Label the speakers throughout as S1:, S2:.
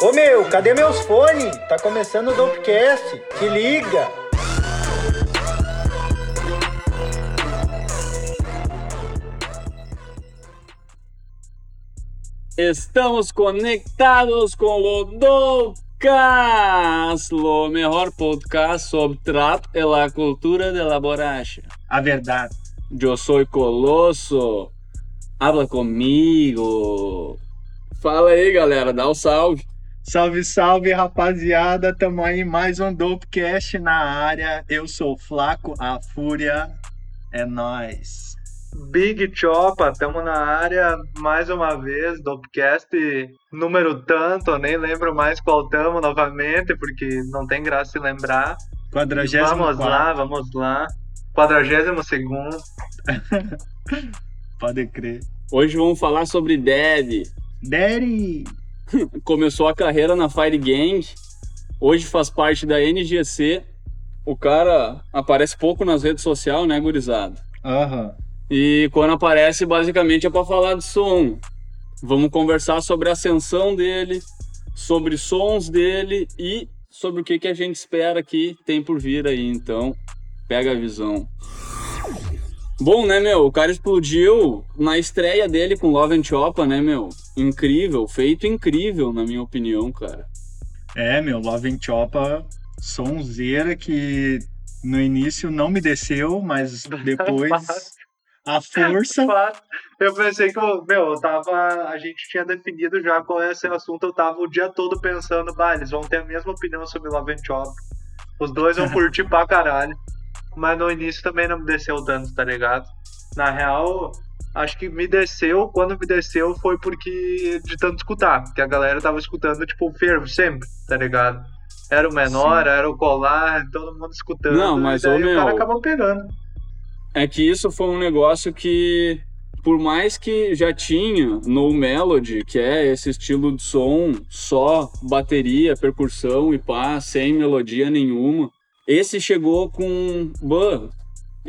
S1: Ô meu, cadê meus fones? Tá começando o Dopecast. Se liga!
S2: Estamos conectados com o Dopecast, o melhor podcast sobre trap e a cultura de la borracha.
S1: A verdade.
S2: Eu sou Colosso. Habla comigo. Fala aí, galera, dá o um salve.
S1: Salve, salve, rapaziada. Tamo aí mais um Dopecast na área. Eu sou Flaco, a Fúria. É nós.
S3: Big Chopa, tamo na área mais uma vez, Dopecast número tanto, nem lembro mais qual tamo novamente, porque não tem graça se lembrar.
S1: Quadragésimo
S3: Vamos lá, vamos lá. Quadragésimo segundo.
S1: Pode crer.
S2: Hoje vamos falar sobre Dev.
S1: Daddy!
S2: Começou a carreira na Fire Gang, hoje faz parte da NGC. O cara aparece pouco nas redes sociais, né, gurizada?
S1: Aham. Uhum.
S2: E quando aparece, basicamente é para falar de som. Vamos conversar sobre a ascensão dele, sobre sons dele e sobre o que, que a gente espera que tem por vir aí. Então, pega a visão. Bom, né, meu? O cara explodiu na estreia dele com Love and Chopa, né, meu? Incrível, feito incrível, na minha opinião, cara.
S1: É, meu, Love and Chopa, sonzeira que no início não me desceu, mas depois a força.
S3: Eu pensei que, meu, eu tava. A gente tinha definido já qual é esse assunto, eu tava o dia todo pensando, bah, eles vão ter a mesma opinião sobre Love and Chopa. Os dois vão curtir pra caralho mas no início também não me desceu tanto, tá ligado? Na real, acho que me desceu, quando me desceu foi porque de tanto escutar, que a galera tava escutando, tipo, fervo sempre, tá ligado? Era o menor, Sim. era o colar, todo mundo escutando.
S2: Não, mas
S3: e daí
S2: ô, meu,
S3: o cara acabou pegando.
S2: É que isso foi um negócio que, por mais que já tinha no Melody, que é esse estilo de som só bateria, percussão e pá, sem melodia nenhuma, esse chegou com bah,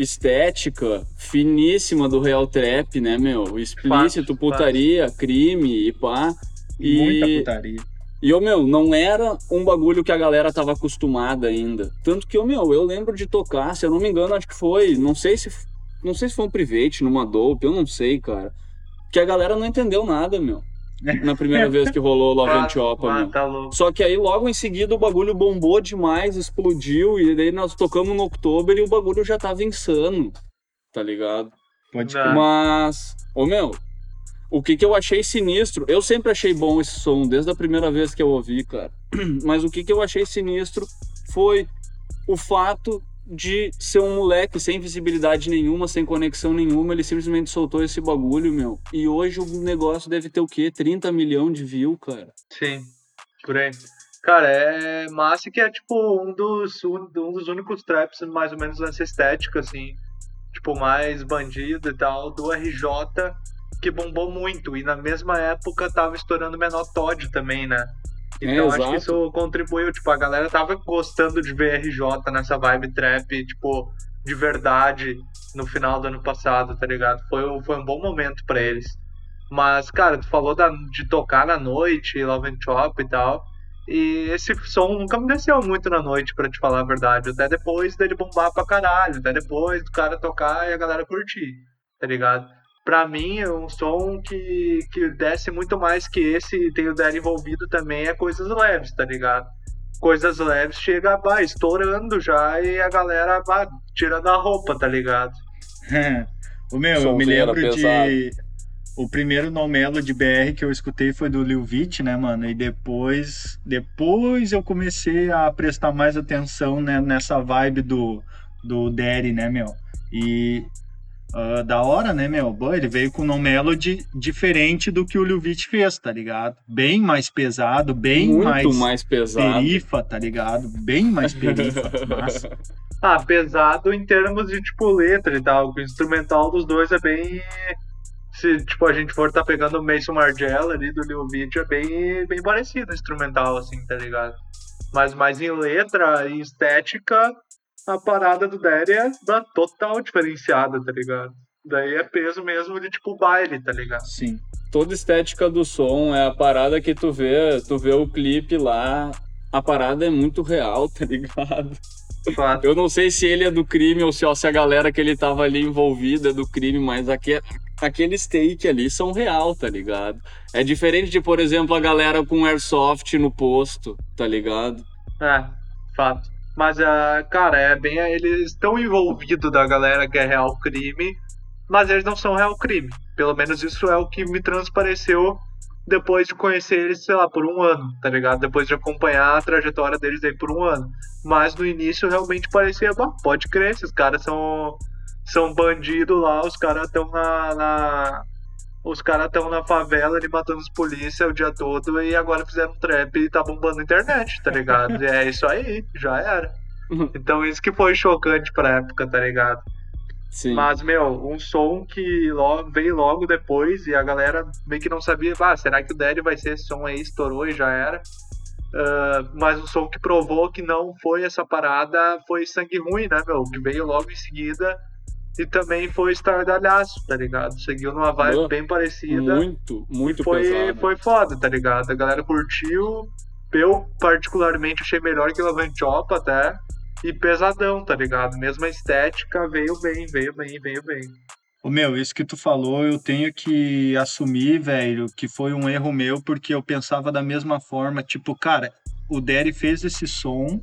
S2: estética finíssima do Real Trap, né, meu? Explícito, fácil, putaria, fácil. crime e pá. E...
S1: Muita putaria.
S2: E, ô, meu, não era um bagulho que a galera tava acostumada ainda. Tanto que, ô, meu, eu lembro de tocar, se eu não me engano, acho que foi, não sei se não sei se foi um private numa dope, eu não sei, cara. Que a galera não entendeu nada, meu na primeira vez que rolou Love
S3: ah,
S2: né?
S3: tá louco.
S2: Só que aí logo em seguida o bagulho bombou demais, explodiu, e daí nós tocamos no outubro e o bagulho já tava insano, tá ligado?
S1: Pode
S3: Não.
S2: Mas, ô meu, o que que eu achei sinistro, eu sempre achei bom esse som, desde a primeira vez que eu ouvi, cara. Mas o que que eu achei sinistro foi o fato de ser um moleque sem visibilidade nenhuma, sem conexão nenhuma, ele simplesmente soltou esse bagulho, meu. E hoje o negócio deve ter o quê? 30 milhões de views, cara.
S3: Sim, por aí. Cara, é massa que é tipo um dos, um, um dos únicos traps mais ou menos nessa estética, assim. Tipo, mais bandido e tal, do RJ, que bombou muito. E na mesma época tava estourando o Menor Todd também, né? Então
S2: é,
S3: acho que isso contribuiu, tipo, a galera tava gostando de ver RJ nessa vibe trap, tipo, de verdade no final do ano passado, tá ligado? Foi, foi um bom momento para eles. Mas, cara, tu falou da, de tocar na noite, Love and Chop e tal. E esse som nunca me desceu muito na noite, para te falar a verdade. Até depois dele bombar pra caralho. Até depois do cara tocar e a galera curtir, tá ligado? Pra mim, um som que, que desce muito mais que esse, tem o Daddy envolvido também, é coisas leves, tá ligado? Coisas leves chega, vai, estourando já e a galera vai tirando a roupa, tá ligado?
S1: o meu, eu me lembro de. O primeiro No Melody BR que eu escutei foi do Lil Vit, né, mano? E depois, depois eu comecei a prestar mais atenção né, nessa vibe do, do Daddy, né, meu? E uh, da hora, né, meu? Boy, ele veio com No Melody diferente do que o Lil Vit fez, tá ligado? Bem mais pesado, bem
S2: Muito
S1: mais,
S2: mais pesado.
S1: perifa, tá ligado? Bem mais perifa. Massa.
S3: Ah, pesado em termos de, tipo, letra e tal. O instrumental dos dois é bem se tipo a gente for tá pegando o Mason Margiela ali do Lil Vit, é bem, bem parecido o instrumental, assim, tá ligado? Mas mais em letra e estética, a parada do Daddy é da total diferenciada, tá ligado? Daí é peso mesmo de tipo baile, tá ligado?
S1: Sim.
S2: Toda estética do som é a parada que tu vê, tu vê o clipe lá, a parada é muito real, tá ligado?
S3: Fato.
S2: Eu não sei se ele é do crime ou se, ó, se a galera que ele tava ali envolvida é do crime, mas aqui, aqueles take ali são real, tá ligado? É diferente de, por exemplo, a galera com airsoft no posto, tá ligado?
S3: É, fato. Mas, uh, cara, é bem. Eles estão envolvidos da galera que é real crime, mas eles não são real crime. Pelo menos isso é o que me transpareceu depois de conhecer eles, sei lá, por um ano, tá ligado? Depois de acompanhar a trajetória deles aí por um ano. Mas no início realmente parecia, bah, pode crer, esses caras são, são bandidos lá, os caras estão na, na, Os caras estão na favela ali matando os polícia o dia todo e agora fizeram trap e tá bombando a internet, tá ligado? é isso aí, já era. Então isso que foi chocante pra época, tá ligado?
S2: Sim.
S3: Mas, meu, um som que logo, veio logo depois e a galera meio que não sabia, ah, será que o Daddy vai ser esse som aí? Estourou e já era. Uh, mas um som que provou que não foi essa parada foi Sangue Ruim, né, meu? Que veio logo em seguida e também foi Estardalhaço, tá ligado? Seguiu numa vibe
S2: Boa.
S3: bem parecida.
S2: Muito, muito
S3: e foi,
S2: pesado.
S3: foi foda, tá ligado? A galera curtiu. Eu, particularmente, achei melhor que Lavanchopa até. E pesadão, tá ligado? Mesma estética, veio bem, veio bem, veio bem.
S1: Ô meu, isso que tu falou, eu tenho que assumir, velho, que foi um erro meu, porque eu pensava da mesma forma, tipo, cara, o Derry fez esse som,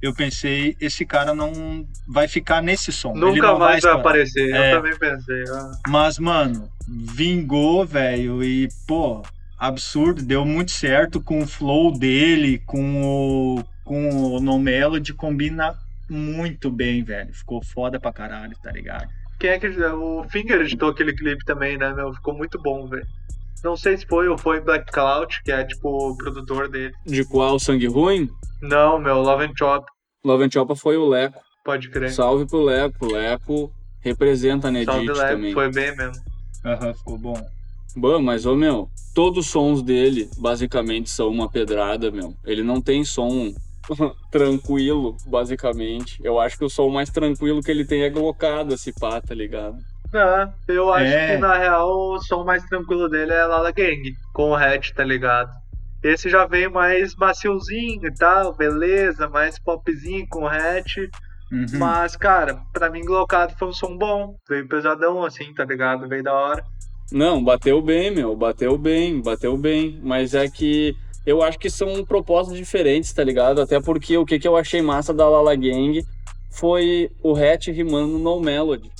S1: eu pensei, esse cara não vai ficar nesse som. ele
S3: Nunca mais vai aparecer,
S1: É.
S3: eu também pensei. ah.
S1: Mas, mano, vingou, velho, e, pô, absurdo, deu muito certo com o flow dele, com o, com o No Melody, combina muito bem, velho. Ficou foda pra caralho, tá ligado?
S3: Quem é que. O Finger editou aquele clipe também, né, meu? Ficou muito bom, velho. Não sei se foi ou foi Black Cloud, que é tipo o produtor dele.
S2: De qual sangue ruim?
S3: Não, meu, Love and Chop,
S2: Love and Chopa foi o Leco.
S3: pode crer.
S2: Salve pro Leco. O Leco representa a Nedit
S3: Salve Leco,
S2: também.
S3: foi bem mesmo.
S1: Aham, ficou bom.
S2: Bom, mas ô meu, todos os sons dele basicamente são uma pedrada, meu. Ele não tem som tranquilo, basicamente. Eu acho que o som mais tranquilo que ele tem é glocado, esse pá, tá ligado?
S3: Ah, eu acho
S1: É.
S3: que na real o som mais tranquilo dele é Lala Gang, com o hatch, tá ligado? Esse já veio mais maciozinho e tal, beleza, mais popzinho com o hatch.
S1: Uhum.
S3: Mas, cara, pra mim, Glocado foi um som bom. Veio pesadão, assim, tá ligado? Veio da hora.
S2: Não, bateu bem, meu. Bateu bem, bateu bem. Mas é que eu acho que são propostas diferentes, tá ligado? Até porque o que, que eu achei massa da Lala Gang foi o Hatch rimando no Melody,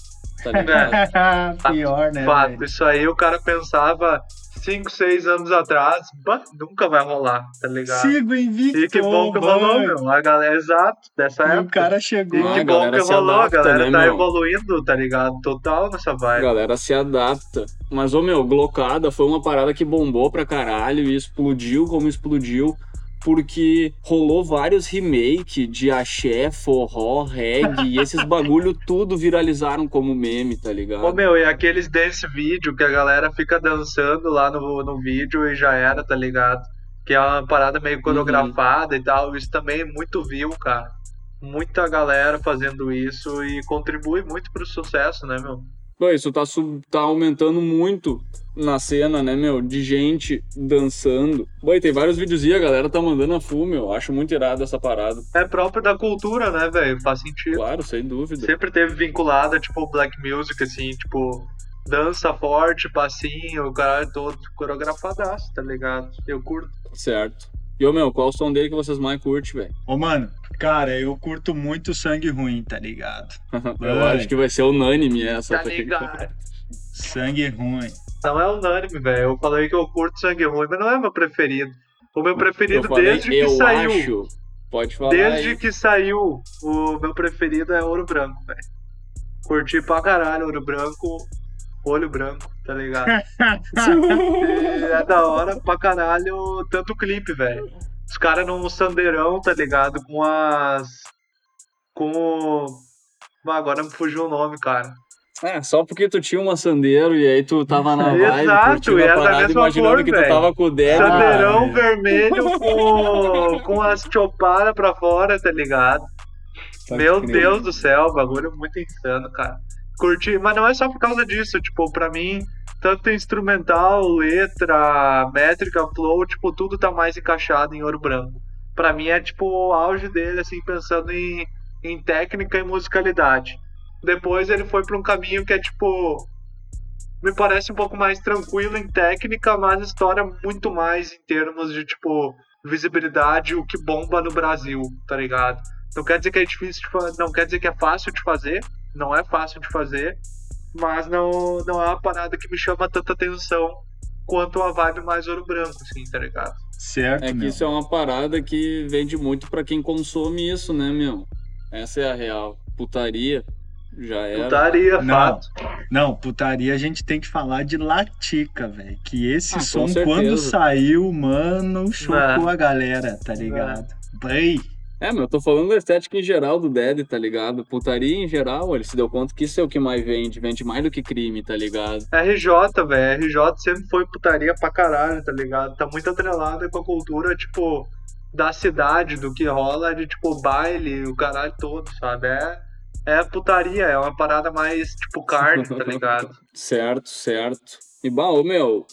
S2: tá ligado?
S1: Pior, né?
S3: Fato,
S1: velho?
S3: isso aí o cara pensava 5, 6 anos atrás, bah, nunca vai rolar, tá ligado?
S1: Sigo invicto.
S3: E que bom que rolou, meu. A galera, exato, dessa
S1: E o
S3: época.
S1: cara
S3: E
S1: chegou.
S2: Ah,
S3: que
S2: a
S3: bom que
S2: se
S3: rolou,
S2: adapta,
S3: a galera
S2: né,
S3: tá
S2: meu?
S3: evoluindo, tá ligado? Total nessa
S2: A
S3: vibe.
S2: galera se adapta. Mas, ô meu, Glocada foi uma parada que bombou pra caralho e explodiu como explodiu. Porque rolou vários remake de axé, forró, reggae, e esses bagulho tudo viralizaram como meme, tá ligado?
S3: Ô meu, e aqueles dance vídeo que a galera fica dançando lá no, no vídeo e já era, tá ligado? Que é uma parada meio coreografada e tal. Isso também é muito view, cara. Muita galera fazendo isso e contribui muito pro sucesso, né, meu?
S2: Pô, isso tá, sub- tá aumentando muito na cena, né, meu? De gente dançando. Pô, e tem vários vídeos e a galera tá mandando a full, meu. Acho muito irado essa parada.
S3: É próprio da cultura, né, velho? Faz sentido.
S2: Claro, sem dúvida.
S3: Sempre teve vinculada, tipo, black music, assim, tipo, dança forte, passinho, o caralho todo coreografadaço, tá ligado? Eu curto.
S2: Certo. E, ô, meu, qual o som dele que vocês mais curtem, velho?
S1: Ô, mano, cara, eu curto muito sangue ruim, tá ligado?
S2: Eu acho que vai ser unânime essa.
S3: Tá ligado?
S1: Sangue ruim.
S3: Não é unânime, velho. Eu falei que eu curto sangue ruim, mas não é meu preferido. O meu
S2: Eu
S3: preferido
S2: falei,
S3: desde que
S2: eu
S3: saiu.
S2: acho. Pode falar
S3: Desde
S2: aí.
S3: que saiu, o meu preferido é ouro branco, velho. Curti pra caralho ouro branco, olho branco, tá ligado? É da hora pra caralho tanto clipe, velho. Os caras num sandeirão, tá ligado? Com as. Com. o- Ah, agora me fugiu o nome, cara.
S2: É, só porque tu tinha um maçandeiro e aí tu tava na vibe,
S3: Exato, e era da
S2: parada,
S3: mesma
S2: imaginando
S3: cor,
S2: que tu
S3: velho.
S2: tava com o Derek.
S3: Sandeirão
S1: velho.
S3: vermelho com, com as chopadas pra fora, tá ligado? Meu. Deus do céu, bagulho muito insano, cara. Curti, mas não é só por causa disso, tipo, pra mim, tanto instrumental, letra, métrica, flow, tipo, tudo tá mais encaixado em ouro branco. Pra mim é tipo o auge dele, assim, pensando em, em técnica e musicalidade. Depois ele foi pra um caminho que é tipo. Me parece um pouco mais tranquilo em técnica, mas história muito mais em termos de, tipo, visibilidade, o que bomba no Brasil, tá ligado? Não quer dizer que é difícil, não quer dizer que é fácil de fazer, não é fácil de fazer, mas não, não é uma parada que me chama tanta atenção quanto a vibe mais ouro branco, assim, tá ligado?
S2: Certo. É que meu. isso é uma parada que vende muito para quem consome isso, né, meu? Essa é a real. Putaria. Já era.
S3: Putaria, não, fato.
S1: Não, putaria a gente tem que falar de Latica, velho. Que esse ah, som, quando saiu, mano, chocou a galera, tá ligado? Bem.
S2: É, meu, eu tô falando da estética em geral do Dead, tá ligado? Putaria em geral, ele se deu conta que isso é o que mais vende, vende mais do que crime, tá ligado?
S3: RJ, velho, RJ sempre foi putaria pra caralho, tá ligado? Tá muito atrelada com a cultura, tipo, da cidade, do que rola de, tipo, baile, o caralho todo, sabe? É, é putaria, é uma parada mais, tipo, carne, tá ligado?
S2: certo, certo. E, bom, meu,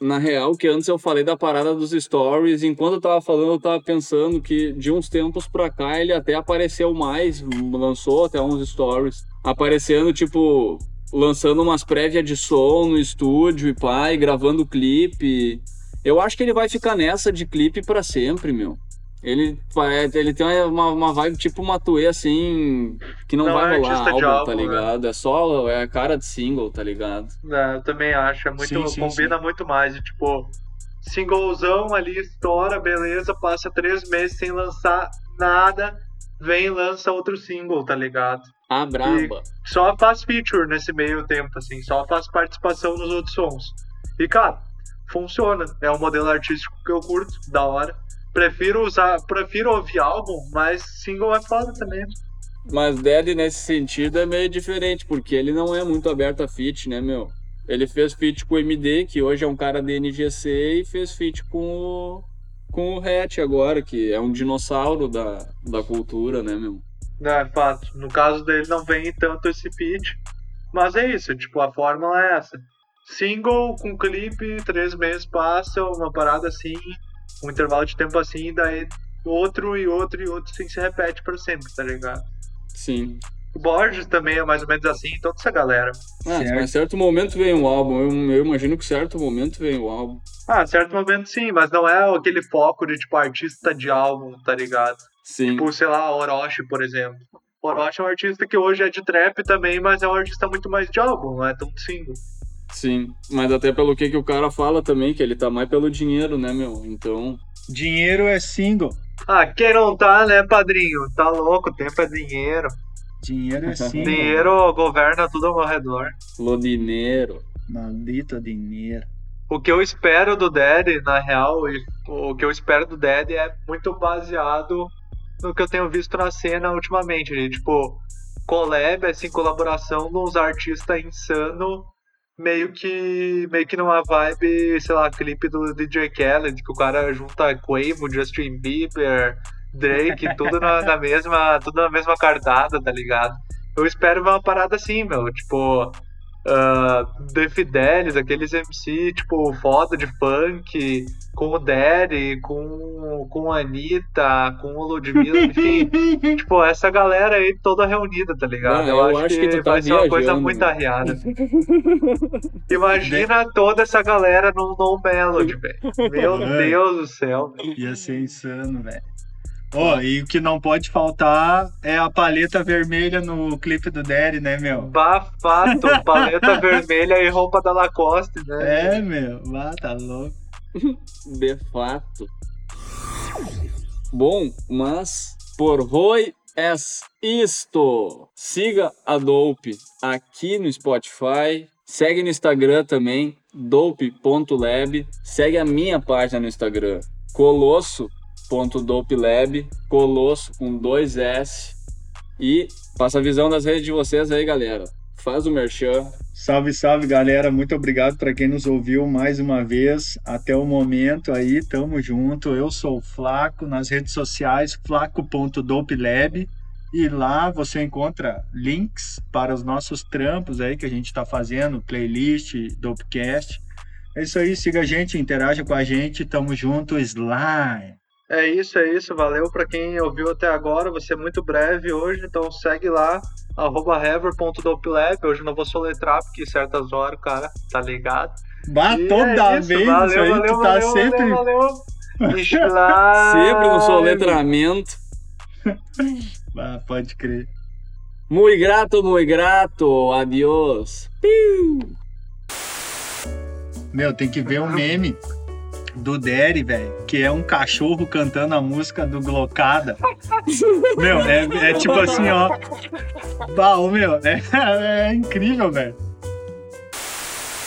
S2: na real, que antes eu falei da parada dos stories, enquanto eu tava falando, eu tava pensando que de uns tempos pra cá ele até apareceu mais, lançou até uns stories, aparecendo, tipo, lançando umas prévias de som no estúdio e pai, gravando clipe. Eu acho que ele vai ficar nessa de clipe para sempre, meu. Ele, ele tem uma, uma vibe tipo uma Matue, assim, que não, não vai é rolar álbum, tá álbum, tá ligado? Né? É só, é a cara de single, tá ligado?
S3: É, eu também acho, é muito, sim, sim, combina sim. muito mais, tipo, singlezão ali, estoura, beleza, passa três meses sem lançar nada, vem e lança outro single, tá ligado?
S2: Ah, braba.
S3: E só faz feature nesse meio tempo, assim, só faz participação nos outros sons. E, cara, funciona, é um modelo artístico que eu curto, da hora prefiro usar, prefiro ouvir álbum, mas single é foda também.
S2: Mas Dead nesse sentido é meio diferente, porque ele não é muito aberto a feat, né, meu? Ele fez feat com o MD, que hoje é um cara de NGC, e fez feat com o, com o Hatch agora, que é um dinossauro da, da cultura, né, meu?
S3: É, fato. No caso dele não vem tanto esse feat, mas é isso, tipo, a fórmula é essa. Single com clipe, três meses passa, uma parada assim, um intervalo de tempo assim, e daí outro e outro e outro assim se repete para sempre, tá ligado?
S2: Sim.
S3: O Borges também é mais ou menos assim, toda essa galera.
S2: Ah, certo. mas certo momento vem um álbum. Eu, eu, imagino que certo momento vem o um álbum.
S3: Ah, certo momento sim, mas não é aquele foco de tipo artista de álbum, tá ligado?
S2: Sim.
S3: Tipo, sei lá, Orochi, por exemplo. Orochi é um artista que hoje é de trap também, mas é um artista muito mais de álbum, não é tão single.
S2: Sim, mas até pelo que, que o cara fala também, que ele tá mais pelo dinheiro, né, meu? Então.
S1: Dinheiro é single.
S3: Ah, quem não tá, né, padrinho? Tá louco, tempo é dinheiro.
S1: Dinheiro é single.
S3: dinheiro governa tudo ao meu redor.
S2: Lo dinheiro.
S1: Maldito dinheiro.
S3: O que eu espero do Dead, na real, o que eu espero do Dead é muito baseado no que eu tenho visto na cena ultimamente. Tipo, collab, assim, colaboração de uns artistas insano meio que meio que numa vibe, sei lá, clipe do DJ Khaled, que o cara junta Quavo, Justin Bieber, Drake, tudo na, na mesma, tudo na mesma cartada, tá ligado? Eu espero ver uma parada assim, meu, tipo, uh, The Fidelis, aqueles MC, tipo, foda de funk, com o Daddy, com, com a Anitta, com o Ludmilla, enfim. tipo, essa galera aí toda reunida, tá ligado?
S2: eu, eu, acho, acho que, que tá vai ser uma
S3: coisa muito arriada. Imagina toda essa galera no No Melody, velho. Meu Deus do céu.
S1: Véio. Ia ser insano, velho. Ó, oh, e o que não pode faltar é a paleta vermelha no clipe do Daddy, né, meu?
S3: Bafato, paleta vermelha e roupa da Lacoste,
S1: né? É, meu, ah, tá louco.
S2: De fato. Bom, mas por hoje é isto. Siga a Dope aqui no Spotify. Segue no Instagram também, dope.lab. Segue a minha página no Instagram, Colosso Colosso.dopelab, Colosso com dois S. E passa a visão das redes de vocês aí, galera. Faz o merchan.
S1: Salve, salve, galera. Muito obrigado para quem nos ouviu mais uma vez. Até o momento aí, tamo junto. Eu sou o Flaco nas redes sociais, flaco.dopelab. E lá você encontra links para os nossos trampos aí que a gente está fazendo, playlist, Dopecast. É isso aí, siga a gente, interaja com a gente, tamo junto, slime.
S3: É isso, é isso, valeu para quem ouviu até agora, vai ser muito breve hoje, então segue lá, arroba hever.dopelab, hoje não vou soletrar porque certas horas, cara, tá ligado?
S1: Bah, toda é isso, vez valeu, isso aí, valeu, tu tá valeu, sempre... Valeu,
S3: valeu.
S2: sempre no soletramento.
S1: Ah, pode crer.
S2: Muy grato, muy grato. Adiós. Piu.
S1: Meu, tem que ver o um meme do Derry, velho, que é um cachorro cantando a música do Glocada. meu, é, é tipo assim, ó. Bah, meu, é, é incrível, velho.